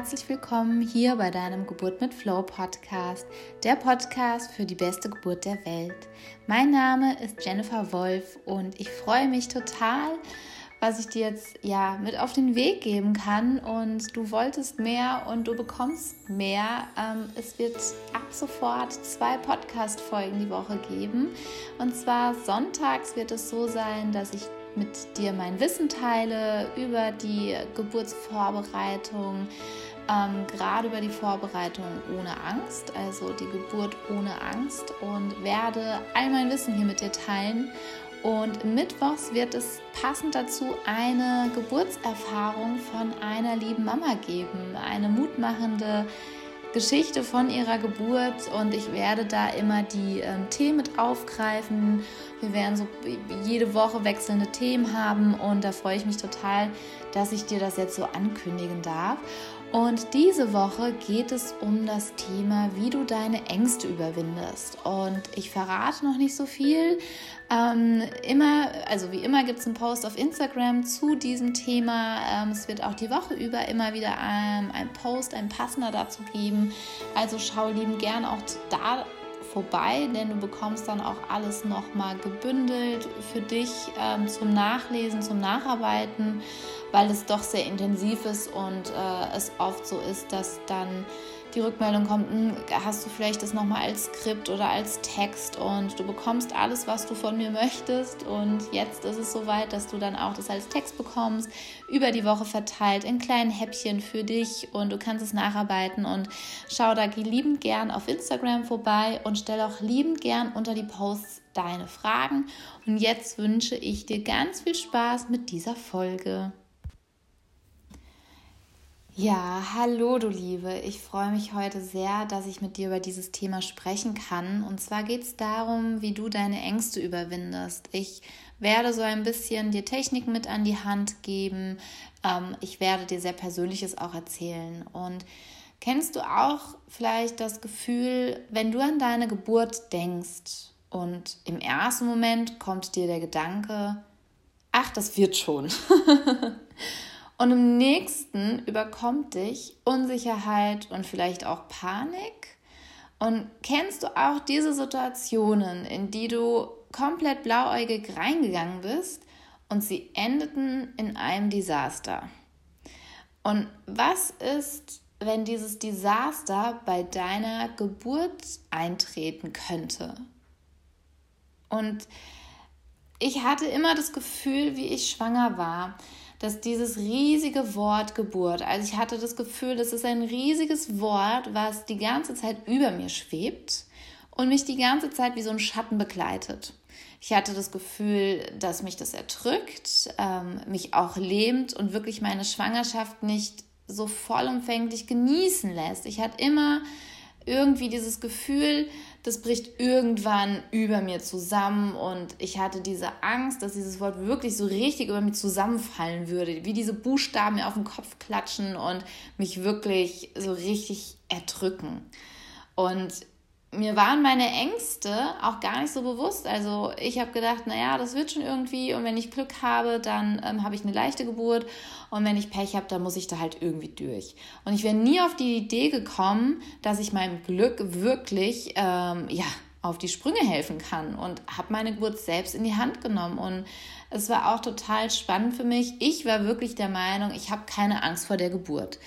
herzlich willkommen hier bei deinem Geburt mit Flow Podcast, der Podcast für die beste Geburt der Welt. Mein Name ist Jennifer Wolf und ich freue mich total, was ich dir jetzt ja mit auf den Weg geben kann. Und du wolltest mehr und du bekommst mehr. Ähm, es wird ab sofort zwei Podcast-Folgen die Woche geben. Und zwar sonntags wird es so sein, dass ich mit dir mein Wissen teile über die Geburtsvorbereitung, ähm, gerade über die Vorbereitung ohne Angst, also die Geburt ohne Angst und werde all mein Wissen hier mit dir teilen. Und mittwochs wird es passend dazu eine Geburtserfahrung von einer lieben Mama geben, eine mutmachende Geschichte von ihrer Geburt und ich werde da immer die ähm, Themen mit aufgreifen. Wir werden so jede Woche wechselnde Themen haben und da freue ich mich total, dass ich dir das jetzt so ankündigen darf. Und diese Woche geht es um das Thema, wie du deine Ängste überwindest. Und ich verrate noch nicht so viel. Ähm, immer, also wie immer gibt es einen Post auf Instagram zu diesem Thema. Ähm, es wird auch die Woche über immer wieder ähm, ein Post, ein passender dazu geben. Also schau lieben gern auch da vorbei, denn du bekommst dann auch alles nochmal gebündelt für dich ähm, zum Nachlesen, zum Nacharbeiten weil es doch sehr intensiv ist und äh, es oft so ist, dass dann die Rückmeldung kommt, hm, hast du vielleicht das nochmal als Skript oder als Text und du bekommst alles, was du von mir möchtest und jetzt ist es soweit, dass du dann auch das als Text bekommst, über die Woche verteilt in kleinen Häppchen für dich und du kannst es nacharbeiten und schau da liebend gern auf Instagram vorbei und stell auch liebend gern unter die Posts deine Fragen und jetzt wünsche ich dir ganz viel Spaß mit dieser Folge. Ja, hallo du Liebe. Ich freue mich heute sehr, dass ich mit dir über dieses Thema sprechen kann. Und zwar geht es darum, wie du deine Ängste überwindest. Ich werde so ein bisschen dir Techniken mit an die Hand geben. Ähm, ich werde dir sehr Persönliches auch erzählen. Und kennst du auch vielleicht das Gefühl, wenn du an deine Geburt denkst und im ersten Moment kommt dir der Gedanke, ach, das wird schon. Und im nächsten überkommt dich Unsicherheit und vielleicht auch Panik. Und kennst du auch diese Situationen, in die du komplett blauäugig reingegangen bist und sie endeten in einem Desaster? Und was ist, wenn dieses Desaster bei deiner Geburt eintreten könnte? Und ich hatte immer das Gefühl, wie ich schwanger war, dass dieses riesige Wort Geburt, also ich hatte das Gefühl, das ist ein riesiges Wort, was die ganze Zeit über mir schwebt und mich die ganze Zeit wie so ein Schatten begleitet. Ich hatte das Gefühl, dass mich das erdrückt, ähm, mich auch lähmt und wirklich meine Schwangerschaft nicht so vollumfänglich genießen lässt. Ich hatte immer irgendwie dieses Gefühl, das bricht irgendwann über mir zusammen und ich hatte diese Angst, dass dieses Wort wirklich so richtig über mir zusammenfallen würde, wie diese Buchstaben mir auf den Kopf klatschen und mich wirklich so richtig erdrücken. Und mir waren meine Ängste auch gar nicht so bewusst. Also ich habe gedacht, naja, das wird schon irgendwie und wenn ich Glück habe, dann ähm, habe ich eine leichte Geburt und wenn ich Pech habe, dann muss ich da halt irgendwie durch. Und ich wäre nie auf die Idee gekommen, dass ich meinem Glück wirklich, ähm, ja, auf die Sprünge helfen kann und habe meine Geburt selbst in die Hand genommen und es war auch total spannend für mich. Ich war wirklich der Meinung, ich habe keine Angst vor der Geburt.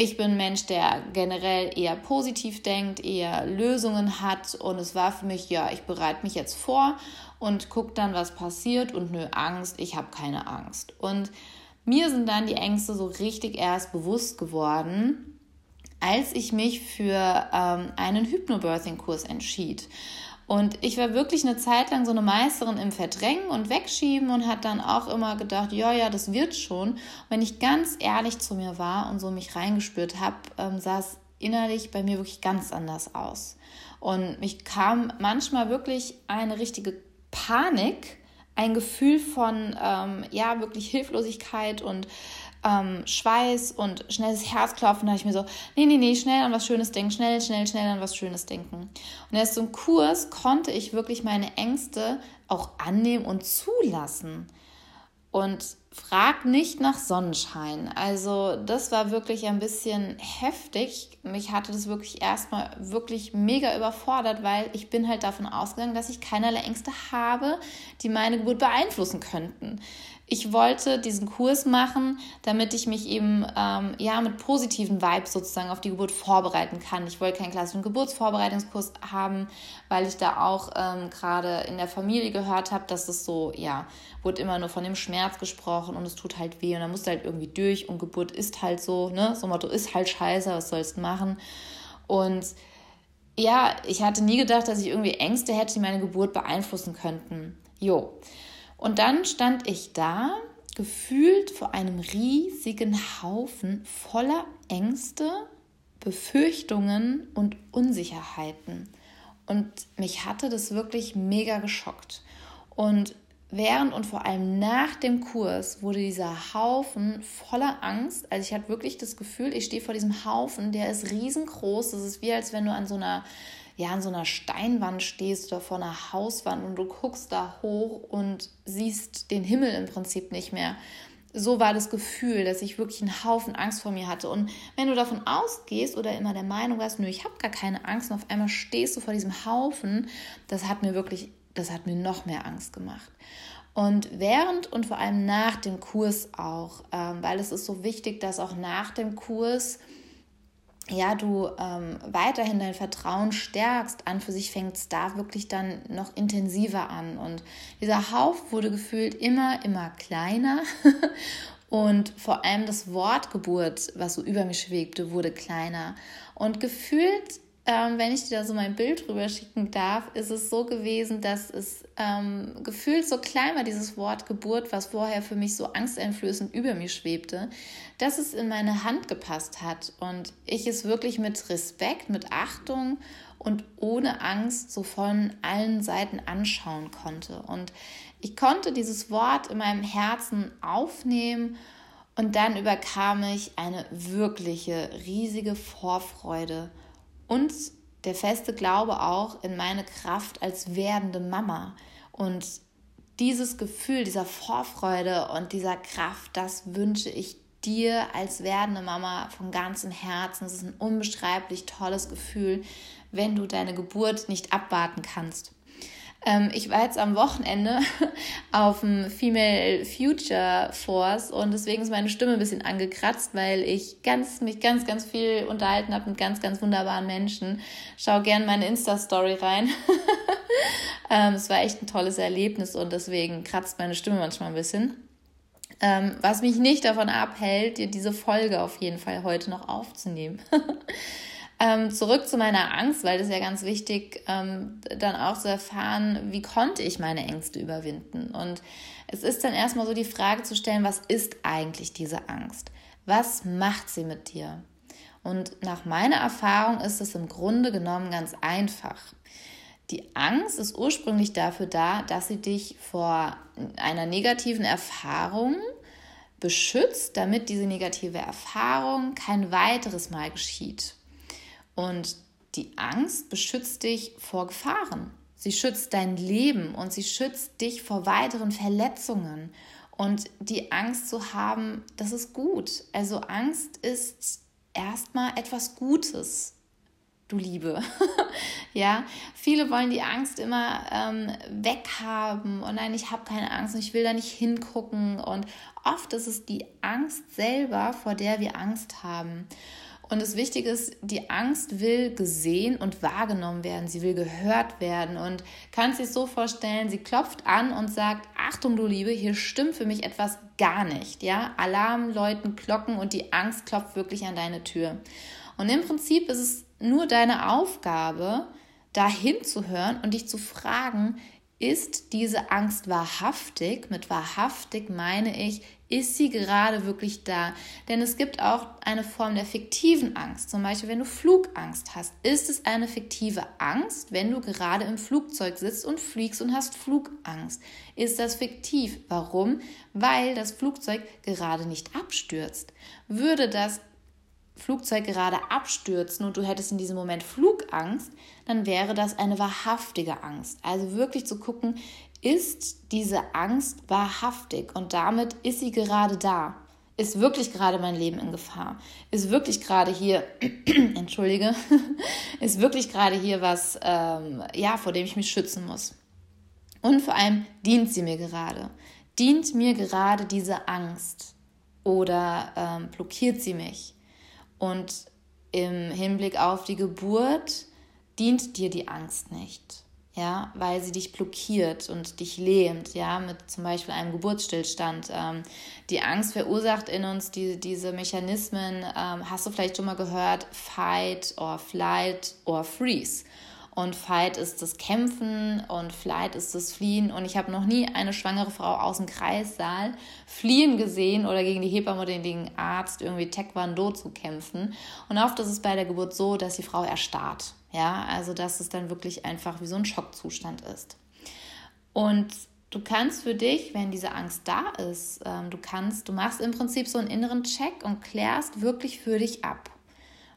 Ich bin ein Mensch, der generell eher positiv denkt, eher Lösungen hat und es war für mich, ja, ich bereite mich jetzt vor und gucke dann, was passiert und nö, Angst, ich habe keine Angst. Und mir sind dann die Ängste so richtig erst bewusst geworden, als ich mich für ähm, einen Hypnobirthing-Kurs entschied. Und ich war wirklich eine Zeit lang so eine Meisterin im Verdrängen und Wegschieben und hat dann auch immer gedacht, ja, ja, das wird schon. Und wenn ich ganz ehrlich zu mir war und so mich reingespürt habe, ähm, sah es innerlich bei mir wirklich ganz anders aus. Und mich kam manchmal wirklich eine richtige Panik, ein Gefühl von, ähm, ja, wirklich Hilflosigkeit und ähm, Schweiß und schnelles Herzklopfen, da habe ich mir so, nee, nee, nee, schnell an was Schönes denken, schnell, schnell, schnell an was Schönes denken. Und erst so im Kurs konnte ich wirklich meine Ängste auch annehmen und zulassen. Und frag nicht nach Sonnenschein. Also das war wirklich ein bisschen heftig. Mich hatte das wirklich erstmal wirklich mega überfordert, weil ich bin halt davon ausgegangen, dass ich keinerlei Ängste habe, die meine Geburt beeinflussen könnten ich wollte diesen Kurs machen, damit ich mich eben ähm, ja mit positiven Vibes sozusagen auf die Geburt vorbereiten kann. Ich wollte keinen klassischen Geburtsvorbereitungskurs haben, weil ich da auch ähm, gerade in der Familie gehört habe, dass es so, ja, wurde immer nur von dem Schmerz gesprochen und es tut halt weh und dann musst du halt irgendwie durch und Geburt ist halt so, ne? So Motto ist halt scheiße, was sollst du machen? Und ja, ich hatte nie gedacht, dass ich irgendwie Ängste hätte, die meine Geburt beeinflussen könnten. Jo. Und dann stand ich da, gefühlt vor einem riesigen Haufen voller Ängste, Befürchtungen und Unsicherheiten. Und mich hatte das wirklich mega geschockt. Und während und vor allem nach dem Kurs wurde dieser Haufen voller Angst. Also ich hatte wirklich das Gefühl, ich stehe vor diesem Haufen, der ist riesengroß. Das ist wie als wenn du an so einer ja an so einer Steinwand stehst oder vor einer Hauswand und du guckst da hoch und siehst den Himmel im Prinzip nicht mehr. So war das Gefühl, dass ich wirklich einen Haufen Angst vor mir hatte. Und wenn du davon ausgehst oder immer der Meinung warst, nö, ich habe gar keine Angst und auf einmal stehst du vor diesem Haufen, das hat mir wirklich, das hat mir noch mehr Angst gemacht. Und während und vor allem nach dem Kurs auch, ähm, weil es ist so wichtig, dass auch nach dem Kurs ja, du ähm, weiterhin dein Vertrauen stärkst, an für sich fängt es da wirklich dann noch intensiver an. Und dieser Haufen wurde gefühlt immer, immer kleiner. Und vor allem das Wort Geburt, was so über mich schwebte, wurde kleiner. Und gefühlt ähm, wenn ich dir da so mein Bild rüber schicken darf, ist es so gewesen, dass es ähm, gefühlt so klein war, dieses Wort Geburt, was vorher für mich so angsteinflößend über mir schwebte, dass es in meine Hand gepasst hat und ich es wirklich mit Respekt, mit Achtung und ohne Angst so von allen Seiten anschauen konnte. Und ich konnte dieses Wort in meinem Herzen aufnehmen und dann überkam ich eine wirkliche, riesige Vorfreude und der feste Glaube auch in meine Kraft als werdende Mama. Und dieses Gefühl, dieser Vorfreude und dieser Kraft, das wünsche ich dir als werdende Mama von ganzem Herzen. Es ist ein unbeschreiblich tolles Gefühl, wenn du deine Geburt nicht abwarten kannst. Ähm, ich war jetzt am Wochenende auf dem Female Future Force und deswegen ist meine Stimme ein bisschen angekratzt, weil ich ganz, mich ganz, ganz viel unterhalten habe mit ganz, ganz wunderbaren Menschen. Schau gerne meine Insta-Story rein. ähm, es war echt ein tolles Erlebnis und deswegen kratzt meine Stimme manchmal ein bisschen. Ähm, was mich nicht davon abhält, diese Folge auf jeden Fall heute noch aufzunehmen. Ähm, zurück zu meiner Angst, weil das ist ja ganz wichtig, ähm, dann auch zu erfahren, wie konnte ich meine Ängste überwinden. Und es ist dann erstmal so die Frage zu stellen, was ist eigentlich diese Angst? Was macht sie mit dir? Und nach meiner Erfahrung ist es im Grunde genommen ganz einfach. Die Angst ist ursprünglich dafür da, dass sie dich vor einer negativen Erfahrung beschützt, damit diese negative Erfahrung kein weiteres Mal geschieht. Und die Angst beschützt dich vor Gefahren. Sie schützt dein Leben und sie schützt dich vor weiteren Verletzungen. Und die Angst zu haben, das ist gut. Also Angst ist erstmal etwas Gutes, du Liebe. ja, viele wollen die Angst immer ähm, weghaben und nein, ich habe keine Angst und ich will da nicht hingucken. Und oft ist es die Angst selber, vor der wir Angst haben. Und das Wichtige ist, die Angst will gesehen und wahrgenommen werden. Sie will gehört werden. Und kannst sich so vorstellen, sie klopft an und sagt, Achtung, du Liebe, hier stimmt für mich etwas gar nicht. Ja, Alarm läuten, Glocken und die Angst klopft wirklich an deine Tür. Und im Prinzip ist es nur deine Aufgabe, da hinzuhören und dich zu fragen, ist diese Angst wahrhaftig? Mit wahrhaftig meine ich, ist sie gerade wirklich da? Denn es gibt auch eine Form der fiktiven Angst. Zum Beispiel, wenn du Flugangst hast, ist es eine fiktive Angst, wenn du gerade im Flugzeug sitzt und fliegst und hast Flugangst. Ist das fiktiv? Warum? Weil das Flugzeug gerade nicht abstürzt. Würde das Flugzeug gerade abstürzen und du hättest in diesem Moment Flugangst, dann wäre das eine wahrhaftige Angst. Also wirklich zu gucken, ist diese Angst wahrhaftig und damit ist sie gerade da. Ist wirklich gerade mein Leben in Gefahr? Ist wirklich gerade hier, entschuldige, ist wirklich gerade hier was, ähm, ja, vor dem ich mich schützen muss? Und vor allem dient sie mir gerade? Dient mir gerade diese Angst oder ähm, blockiert sie mich? Und im Hinblick auf die Geburt dient dir die Angst nicht ja, weil sie dich blockiert und dich lähmt, ja, mit zum Beispiel einem Geburtsstillstand. Ähm, die Angst verursacht in uns die, diese Mechanismen, ähm, hast du vielleicht schon mal gehört, Fight or Flight or Freeze. Und Fight ist das Kämpfen und Flight ist das Fliehen. Und ich habe noch nie eine schwangere Frau aus dem Kreissaal fliehen gesehen oder gegen die Hebamme oder den Arzt irgendwie Taekwondo zu kämpfen. Und oft ist es bei der Geburt so, dass die Frau erstarrt. Ja, also dass es dann wirklich einfach wie so ein Schockzustand ist. Und du kannst für dich, wenn diese Angst da ist, ähm, du kannst, du machst im Prinzip so einen inneren Check und klärst wirklich für dich ab.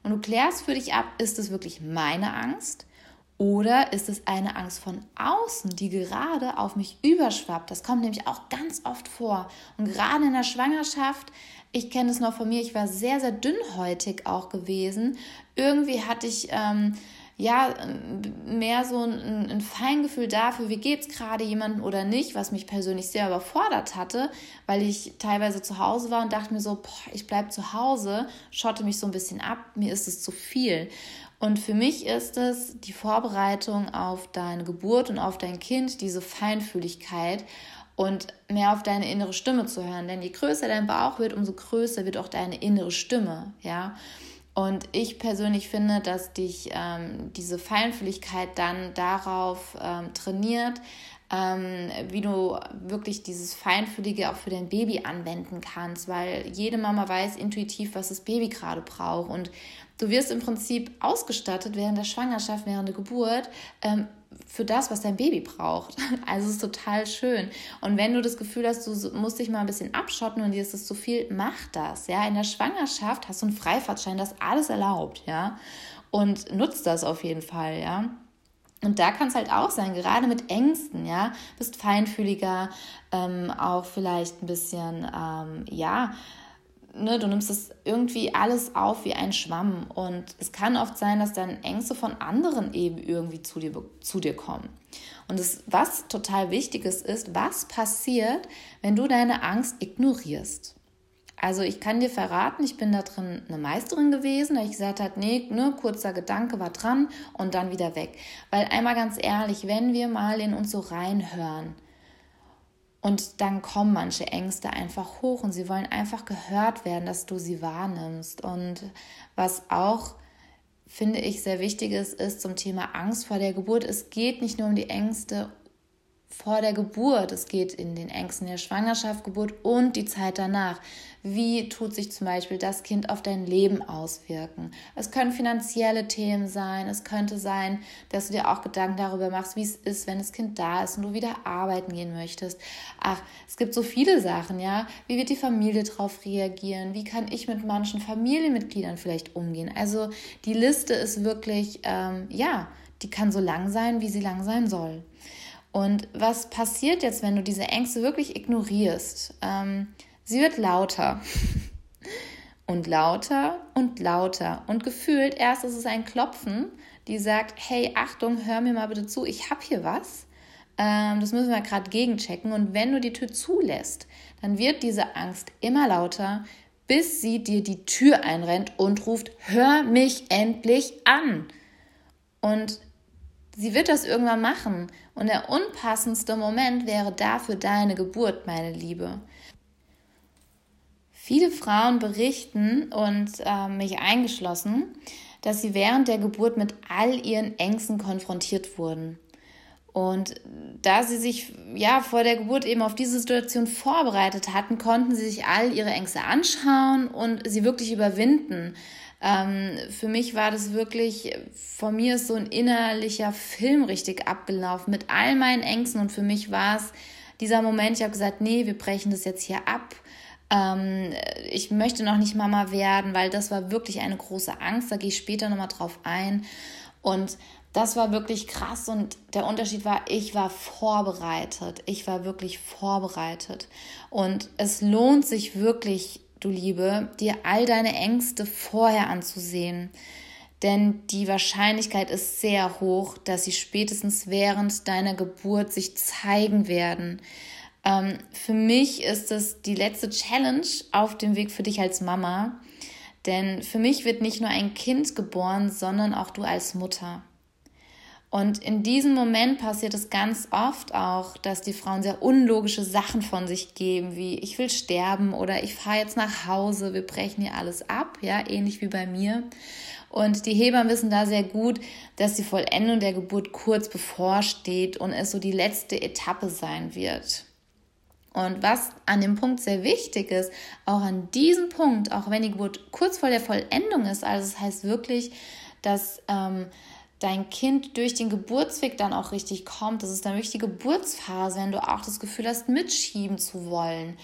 Und du klärst für dich ab, ist es wirklich meine Angst oder ist es eine Angst von außen, die gerade auf mich überschwappt? Das kommt nämlich auch ganz oft vor. Und gerade in der Schwangerschaft, ich kenne es noch von mir, ich war sehr, sehr dünnhäutig auch gewesen. Irgendwie hatte ich ähm, ja, mehr so ein, ein Feingefühl dafür, wie geht es gerade jemandem oder nicht, was mich persönlich sehr überfordert hatte, weil ich teilweise zu Hause war und dachte mir so, boah, ich bleibe zu Hause, schotte mich so ein bisschen ab, mir ist es zu viel. Und für mich ist es die Vorbereitung auf deine Geburt und auf dein Kind, diese Feinfühligkeit und mehr auf deine innere Stimme zu hören. Denn je größer dein Bauch wird, umso größer wird auch deine innere Stimme, ja. Und ich persönlich finde, dass dich ähm, diese Feinfühligkeit dann darauf ähm, trainiert, ähm, wie du wirklich dieses Feinfühlige auch für dein Baby anwenden kannst, weil jede Mama weiß intuitiv, was das Baby gerade braucht. Und du wirst im Prinzip ausgestattet während der Schwangerschaft, während der Geburt ähm, für das, was dein Baby braucht. Also es ist total schön. Und wenn du das Gefühl hast, du musst dich mal ein bisschen abschotten und dir ist es zu viel, mach das. Ja, in der Schwangerschaft hast du einen Freifahrtschein, das alles erlaubt, ja. Und nutzt das auf jeden Fall, ja. Und da kann es halt auch sein, gerade mit Ängsten, ja, bist feinfühliger, ähm, auch vielleicht ein bisschen, ähm, ja, ne, du nimmst es irgendwie alles auf wie ein Schwamm. Und es kann oft sein, dass dann Ängste von anderen eben irgendwie zu dir, zu dir kommen. Und das, was total wichtig ist, ist, was passiert, wenn du deine Angst ignorierst. Also ich kann dir verraten, ich bin da drin eine Meisterin gewesen, da ich gesagt habe, nee, ne, kurzer Gedanke war dran und dann wieder weg. Weil einmal ganz ehrlich, wenn wir mal in uns so reinhören, und dann kommen manche Ängste einfach hoch und sie wollen einfach gehört werden, dass du sie wahrnimmst. Und was auch, finde ich, sehr wichtig ist, ist zum Thema Angst vor der Geburt. Es geht nicht nur um die Ängste vor der Geburt, es geht in den Ängsten der Schwangerschaft, Geburt und die Zeit danach. Wie tut sich zum Beispiel das Kind auf dein Leben auswirken? Es können finanzielle Themen sein, es könnte sein, dass du dir auch Gedanken darüber machst, wie es ist, wenn das Kind da ist und du wieder arbeiten gehen möchtest. Ach, es gibt so viele Sachen, ja. Wie wird die Familie darauf reagieren? Wie kann ich mit manchen Familienmitgliedern vielleicht umgehen? Also die Liste ist wirklich, ähm, ja, die kann so lang sein, wie sie lang sein soll. Und was passiert jetzt, wenn du diese Ängste wirklich ignorierst? Ähm, sie wird lauter und lauter und lauter. Und gefühlt erst ist es ein Klopfen, die sagt, hey, Achtung, hör mir mal bitte zu, ich habe hier was. Ähm, das müssen wir gerade gegenchecken. Und wenn du die Tür zulässt, dann wird diese Angst immer lauter, bis sie dir die Tür einrennt und ruft, hör mich endlich an. Und sie wird das irgendwann machen. Und der unpassendste Moment wäre dafür deine Geburt, meine Liebe. Viele Frauen berichten, und äh, mich eingeschlossen, dass sie während der Geburt mit all ihren Ängsten konfrontiert wurden. Und da sie sich ja vor der Geburt eben auf diese Situation vorbereitet hatten, konnten sie sich all ihre Ängste anschauen und sie wirklich überwinden. Ähm, für mich war das wirklich, von mir ist so ein innerlicher Film richtig abgelaufen mit all meinen Ängsten und für mich war es dieser Moment, ich habe gesagt, nee, wir brechen das jetzt hier ab. ähm, ich möchte noch nicht Mama werden, weil das war wirklich eine große Angst. Da gehe ich später nochmal drauf ein. Und das war wirklich krass und der Unterschied war, ich war vorbereitet. Ich war wirklich vorbereitet. Und es lohnt sich wirklich, du Liebe, dir all deine Ängste vorher anzusehen. Denn die Wahrscheinlichkeit ist sehr hoch, dass sie spätestens während deiner Geburt sich zeigen werden. Ähm, für mich ist es die letzte Challenge auf dem Weg für dich als Mama. Denn für mich wird nicht nur ein Kind geboren, sondern auch du als Mutter. Und in diesem Moment passiert es ganz oft auch, dass die Frauen sehr unlogische Sachen von sich geben, wie ich will sterben oder ich fahre jetzt nach Hause, wir brechen hier alles ab, ja, ähnlich wie bei mir. Und die Hebammen wissen da sehr gut, dass die Vollendung der Geburt kurz bevorsteht und es so die letzte Etappe sein wird. Und was an dem Punkt sehr wichtig ist, auch an diesem Punkt, auch wenn die Geburt kurz vor der Vollendung ist, also das heißt wirklich, dass ähm, dein Kind durch den Geburtsweg dann auch richtig kommt. Das ist dann wirklich die Geburtsphase, wenn du auch das Gefühl hast, mitschieben zu wollen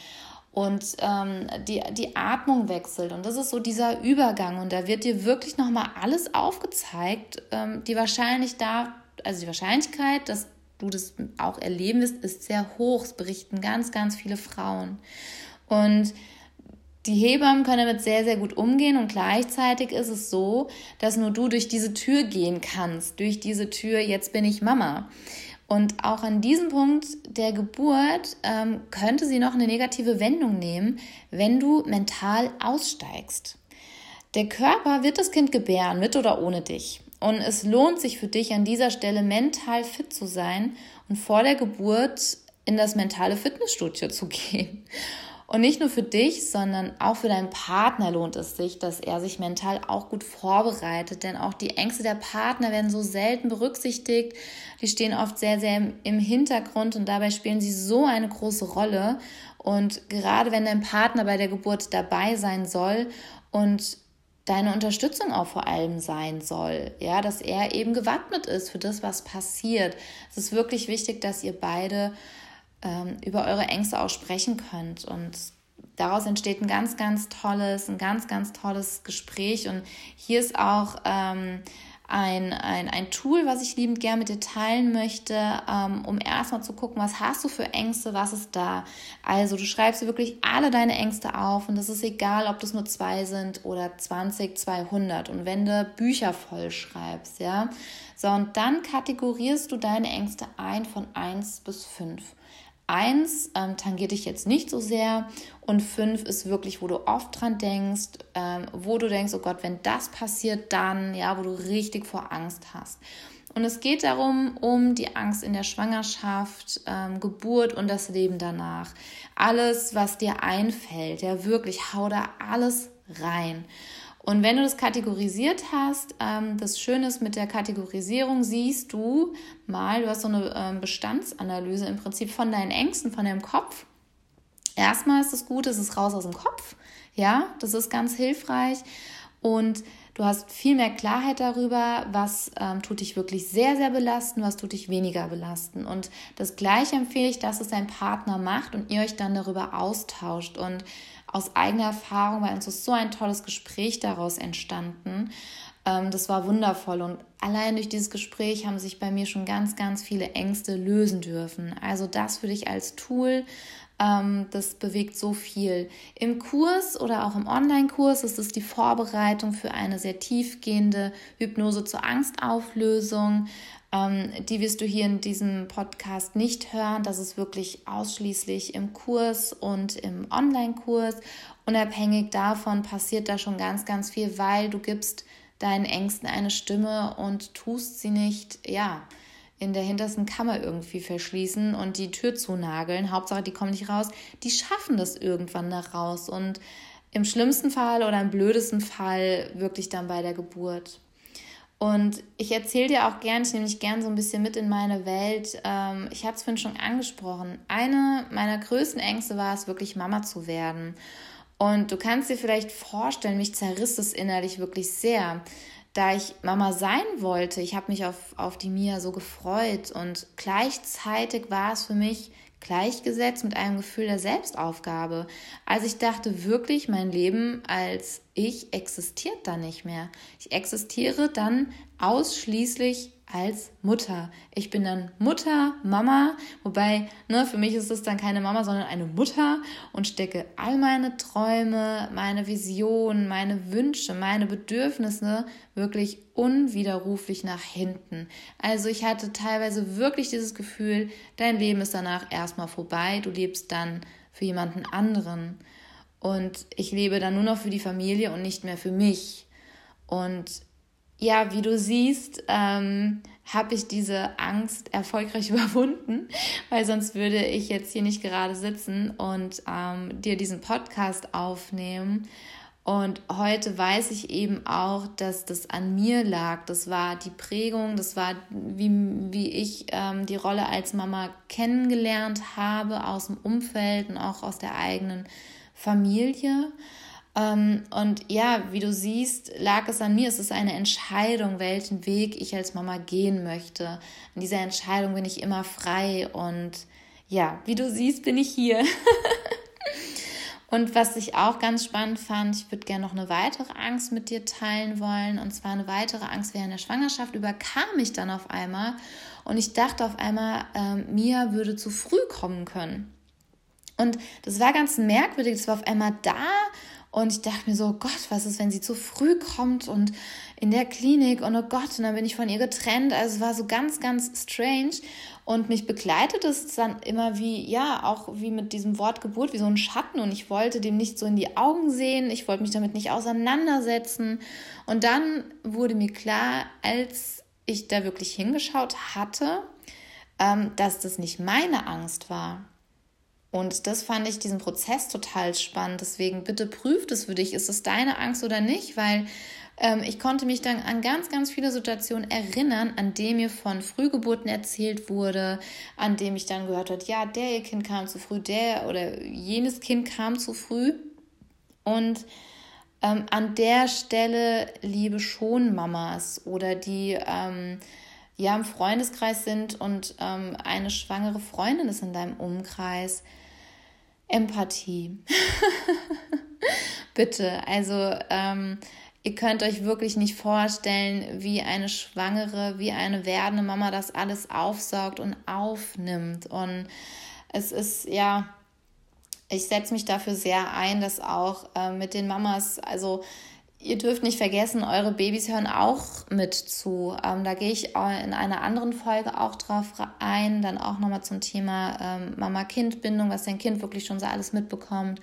und ähm, die, die Atmung wechselt. Und das ist so dieser Übergang. Und da wird dir wirklich nochmal alles aufgezeigt. Ähm, die wahrscheinlich da, also die Wahrscheinlichkeit, dass du das auch erleben wirst, ist sehr hoch. Es berichten ganz, ganz viele Frauen. Und die Hebammen können damit sehr, sehr gut umgehen und gleichzeitig ist es so, dass nur du durch diese Tür gehen kannst, durch diese Tür, jetzt bin ich Mama. Und auch an diesem Punkt der Geburt ähm, könnte sie noch eine negative Wendung nehmen, wenn du mental aussteigst. Der Körper wird das Kind gebären, mit oder ohne dich. Und es lohnt sich für dich an dieser Stelle mental fit zu sein und vor der Geburt in das mentale Fitnessstudio zu gehen. Und nicht nur für dich, sondern auch für deinen Partner lohnt es sich, dass er sich mental auch gut vorbereitet. Denn auch die Ängste der Partner werden so selten berücksichtigt. Die stehen oft sehr, sehr im Hintergrund und dabei spielen sie so eine große Rolle. Und gerade wenn dein Partner bei der Geburt dabei sein soll und deine Unterstützung auch vor allem sein soll, ja, dass er eben gewappnet ist für das, was passiert. Es ist wirklich wichtig, dass ihr beide ähm, über eure Ängste auch sprechen könnt. Und daraus entsteht ein ganz, ganz tolles, ein ganz, ganz tolles Gespräch. Und hier ist auch ähm, ein, ein, ein Tool, was ich liebend gerne mit dir teilen möchte, ähm, um erstmal zu gucken, was hast du für Ängste, was ist da. Also du schreibst wirklich alle deine Ängste auf und das ist egal, ob das nur zwei sind oder 20, 200. Und wenn du Bücher voll schreibst, ja. So, und dann kategorierst du deine Ängste ein von 1 bis 5. Eins ähm, tangiert dich jetzt nicht so sehr und fünf ist wirklich, wo du oft dran denkst, ähm, wo du denkst, oh Gott, wenn das passiert, dann, ja, wo du richtig vor Angst hast. Und es geht darum, um die Angst in der Schwangerschaft, ähm, Geburt und das Leben danach. Alles, was dir einfällt, ja, wirklich, hau da alles rein. Und wenn du das kategorisiert hast, ähm, das Schöne ist, mit der Kategorisierung siehst du mal, du hast so eine ähm, Bestandsanalyse im Prinzip von deinen Ängsten, von deinem Kopf. Erstmal ist es gut, es ist raus aus dem Kopf. Ja, das ist ganz hilfreich. Und du hast viel mehr Klarheit darüber, was ähm, tut dich wirklich sehr, sehr belasten, was tut dich weniger belasten. Und das Gleiche empfehle ich, dass es dein Partner macht und ihr euch dann darüber austauscht. Und aus eigener Erfahrung, bei uns ist so ein tolles Gespräch daraus entstanden. Ähm, das war wundervoll und allein durch dieses Gespräch haben sich bei mir schon ganz, ganz viele Ängste lösen dürfen. Also das für dich als Tool, ähm, das bewegt so viel. Im Kurs oder auch im Online-Kurs ist es die Vorbereitung für eine sehr tiefgehende Hypnose zur Angstauflösung. Ähm, die wirst du hier in diesem Podcast nicht hören. Das ist wirklich ausschließlich im Kurs und im Online-Kurs. Unabhängig davon passiert da schon ganz, ganz viel, weil du gibst deinen Ängsten eine Stimme und tust sie nicht, ja, in der hintersten Kammer irgendwie verschließen und die Tür zunageln. Hauptsache, die kommen nicht raus. Die schaffen das irgendwann da raus und im schlimmsten Fall oder im blödesten Fall wirklich dann bei der Geburt. Und ich erzähle dir auch gern, ich nehme dich gern so ein bisschen mit in meine Welt. Ähm, ich hatte es vorhin schon angesprochen. Eine meiner größten Ängste war es, wirklich Mama zu werden. Und du kannst dir vielleicht vorstellen, mich zerriss es innerlich wirklich sehr, da ich Mama sein wollte. Ich habe mich auf, auf die Mia so gefreut und gleichzeitig war es für mich gleichgesetzt mit einem Gefühl der Selbstaufgabe. Also ich dachte wirklich, mein Leben als ich existiert da nicht mehr. Ich existiere dann ausschließlich als Mutter. Ich bin dann Mutter, Mama, wobei, ne, für mich ist es dann keine Mama, sondern eine Mutter und stecke all meine Träume, meine Visionen, meine Wünsche, meine Bedürfnisse wirklich unwiderruflich nach hinten. Also ich hatte teilweise wirklich dieses Gefühl, dein Leben ist danach erstmal vorbei, du lebst dann für jemanden anderen. Und ich lebe dann nur noch für die Familie und nicht mehr für mich. Und ja, wie du siehst, ähm, habe ich diese Angst erfolgreich überwunden, weil sonst würde ich jetzt hier nicht gerade sitzen und ähm, dir diesen Podcast aufnehmen. Und heute weiß ich eben auch, dass das an mir lag. Das war die Prägung, das war, wie, wie ich ähm, die Rolle als Mama kennengelernt habe aus dem Umfeld und auch aus der eigenen Familie. Ähm, und ja, wie du siehst, lag es an mir. Es ist eine Entscheidung, welchen Weg ich als Mama gehen möchte. In dieser Entscheidung bin ich immer frei und ja, wie du siehst, bin ich hier. und was ich auch ganz spannend fand, ich würde gerne noch eine weitere Angst mit dir teilen wollen. Und zwar eine weitere Angst während der Schwangerschaft überkam mich dann auf einmal. Und ich dachte auf einmal, ähm, Mia würde zu früh kommen können. Und das war ganz merkwürdig. Das war auf einmal da und ich dachte mir so, oh Gott, was ist, wenn sie zu früh kommt und in der Klinik und oh Gott, und dann bin ich von ihr getrennt. Also es war so ganz, ganz strange. Und mich begleitet es dann immer wie, ja, auch wie mit diesem Wort Geburt, wie so ein Schatten. Und ich wollte dem nicht so in die Augen sehen. Ich wollte mich damit nicht auseinandersetzen. Und dann wurde mir klar, als ich da wirklich hingeschaut hatte, ähm, dass das nicht meine Angst war, und das fand ich diesen Prozess total spannend. Deswegen bitte prüft es für dich. Ist es deine Angst oder nicht? Weil ähm, ich konnte mich dann an ganz, ganz viele Situationen erinnern, an denen mir von Frühgeburten erzählt wurde, an dem ich dann gehört habe, ja, der Kind kam zu früh, der oder jenes Kind kam zu früh. Und ähm, an der Stelle liebe schon Mamas oder die ähm, ja im Freundeskreis sind und ähm, eine schwangere Freundin ist in deinem Umkreis, Empathie. Bitte, also ähm, ihr könnt euch wirklich nicht vorstellen, wie eine schwangere, wie eine werdende Mama das alles aufsaugt und aufnimmt. Und es ist ja, ich setze mich dafür sehr ein, dass auch äh, mit den Mamas, also Ihr dürft nicht vergessen, eure Babys hören auch mit zu. Ähm, da gehe ich in einer anderen Folge auch drauf ein. Dann auch nochmal zum Thema ähm, Mama-Kind-Bindung, was dein Kind wirklich schon so alles mitbekommt.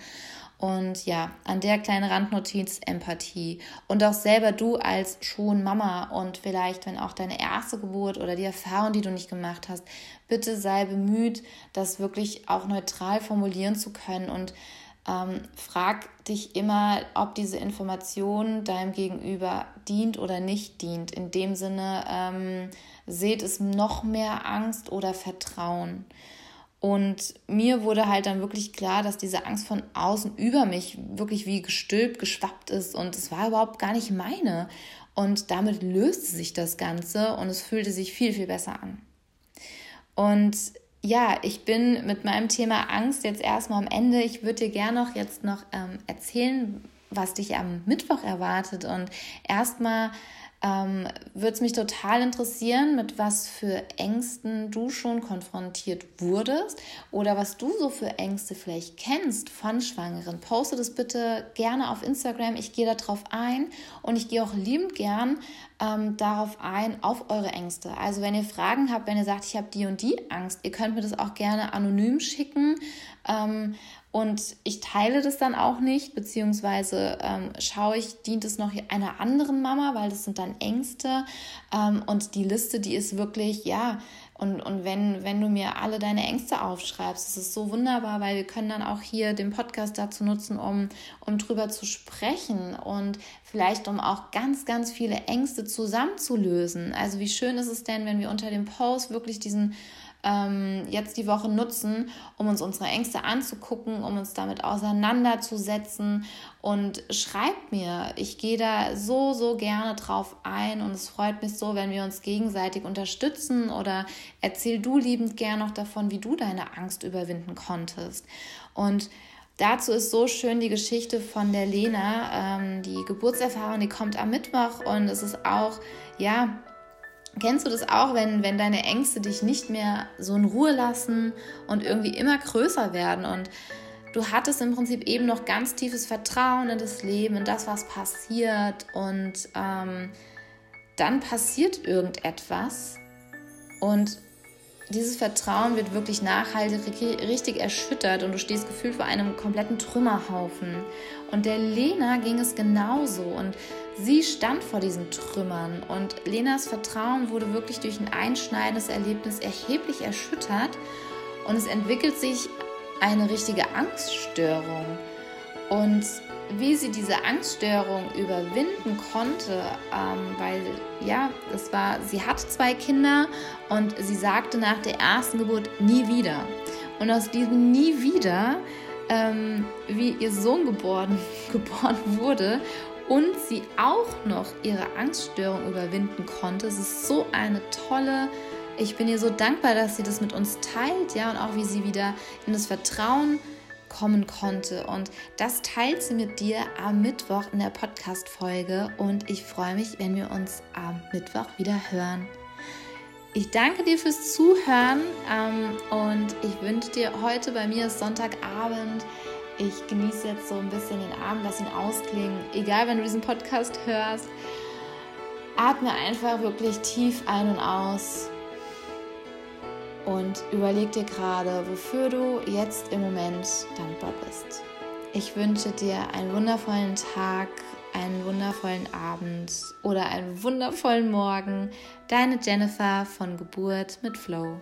Und ja, an der kleinen Randnotiz Empathie. Und auch selber du als schon Mama und vielleicht, wenn auch deine erste Geburt oder die Erfahrung, die du nicht gemacht hast, bitte sei bemüht, das wirklich auch neutral formulieren zu können und ähm, frag dich immer, ob diese Information deinem Gegenüber dient oder nicht dient. In dem Sinne, ähm, seht es noch mehr Angst oder Vertrauen. Und mir wurde halt dann wirklich klar, dass diese Angst von außen über mich wirklich wie gestülpt, geschwappt ist und es war überhaupt gar nicht meine. Und damit löste sich das Ganze und es fühlte sich viel, viel besser an. Und ja, ich bin mit meinem Thema Angst jetzt erstmal am Ende. Ich würde dir gerne noch jetzt noch ähm, erzählen, was dich am Mittwoch erwartet. Und erstmal ähm, würde es mich total interessieren, mit was für Ängsten du schon konfrontiert wurdest oder was du so für Ängste vielleicht kennst von Schwangeren. Poste das bitte gerne auf Instagram. Ich gehe darauf ein und ich gehe auch liebend gern ähm, darauf ein, auf eure Ängste. Also wenn ihr Fragen habt, wenn ihr sagt, ich habe die und die Angst, ihr könnt mir das auch gerne anonym schicken. Ähm, und ich teile das dann auch nicht, beziehungsweise ähm, schaue ich, dient es noch einer anderen Mama, weil das sind dann Ängste. Ähm, und die Liste, die ist wirklich, ja, und, und wenn, wenn du mir alle deine Ängste aufschreibst, das ist so wunderbar, weil wir können dann auch hier den Podcast dazu nutzen, um, um drüber zu sprechen und vielleicht um auch ganz, ganz viele Ängste zusammenzulösen. Also wie schön ist es denn, wenn wir unter dem Post wirklich diesen ähm, jetzt die Woche nutzen, um uns unsere Ängste anzugucken, um uns damit auseinanderzusetzen. Und schreibt mir, ich gehe da so, so gerne drauf ein und es freut mich so, wenn wir uns gegenseitig unterstützen oder erzähl du liebend gern noch davon, wie du deine Angst überwinden konntest. Und Dazu ist so schön die Geschichte von der Lena, ähm, die Geburtserfahrung, die kommt am Mittwoch und es ist auch, ja, Kennst du das auch, wenn, wenn deine Ängste dich nicht mehr so in Ruhe lassen und irgendwie immer größer werden? Und du hattest im Prinzip eben noch ganz tiefes Vertrauen in das Leben, in das, was passiert. Und ähm, dann passiert irgendetwas. Und dieses Vertrauen wird wirklich nachhaltig richtig erschüttert. Und du stehst gefühlt vor einem kompletten Trümmerhaufen. Und der Lena ging es genauso. Und sie stand vor diesen Trümmern und Lenas Vertrauen wurde wirklich durch ein einschneidendes Erlebnis erheblich erschüttert und es entwickelt sich eine richtige Angststörung. Und wie sie diese Angststörung überwinden konnte, ähm, weil ja, es war, sie hat zwei Kinder und sie sagte nach der ersten Geburt nie wieder. Und aus diesem nie wieder, ähm, wie ihr Sohn geboren, geboren wurde und sie auch noch ihre Angststörung überwinden konnte, es ist so eine tolle ich bin ihr so dankbar, dass sie das mit uns teilt, ja, und auch wie sie wieder in das Vertrauen kommen konnte. Und das teilt sie mit dir am Mittwoch in der Podcast-Folge. Und ich freue mich, wenn wir uns am Mittwoch wieder hören. Ich danke dir fürs Zuhören ähm, und ich wünsche dir heute bei mir ist Sonntagabend. Ich genieße jetzt so ein bisschen den Abend, lass ihn ausklingen. Egal, wenn du diesen Podcast hörst, atme einfach wirklich tief ein und aus und überleg dir gerade, wofür du jetzt im Moment dankbar bist. Ich wünsche dir einen wundervollen Tag, einen wundervollen Abend oder einen wundervollen Morgen. Deine Jennifer von Geburt mit Flow.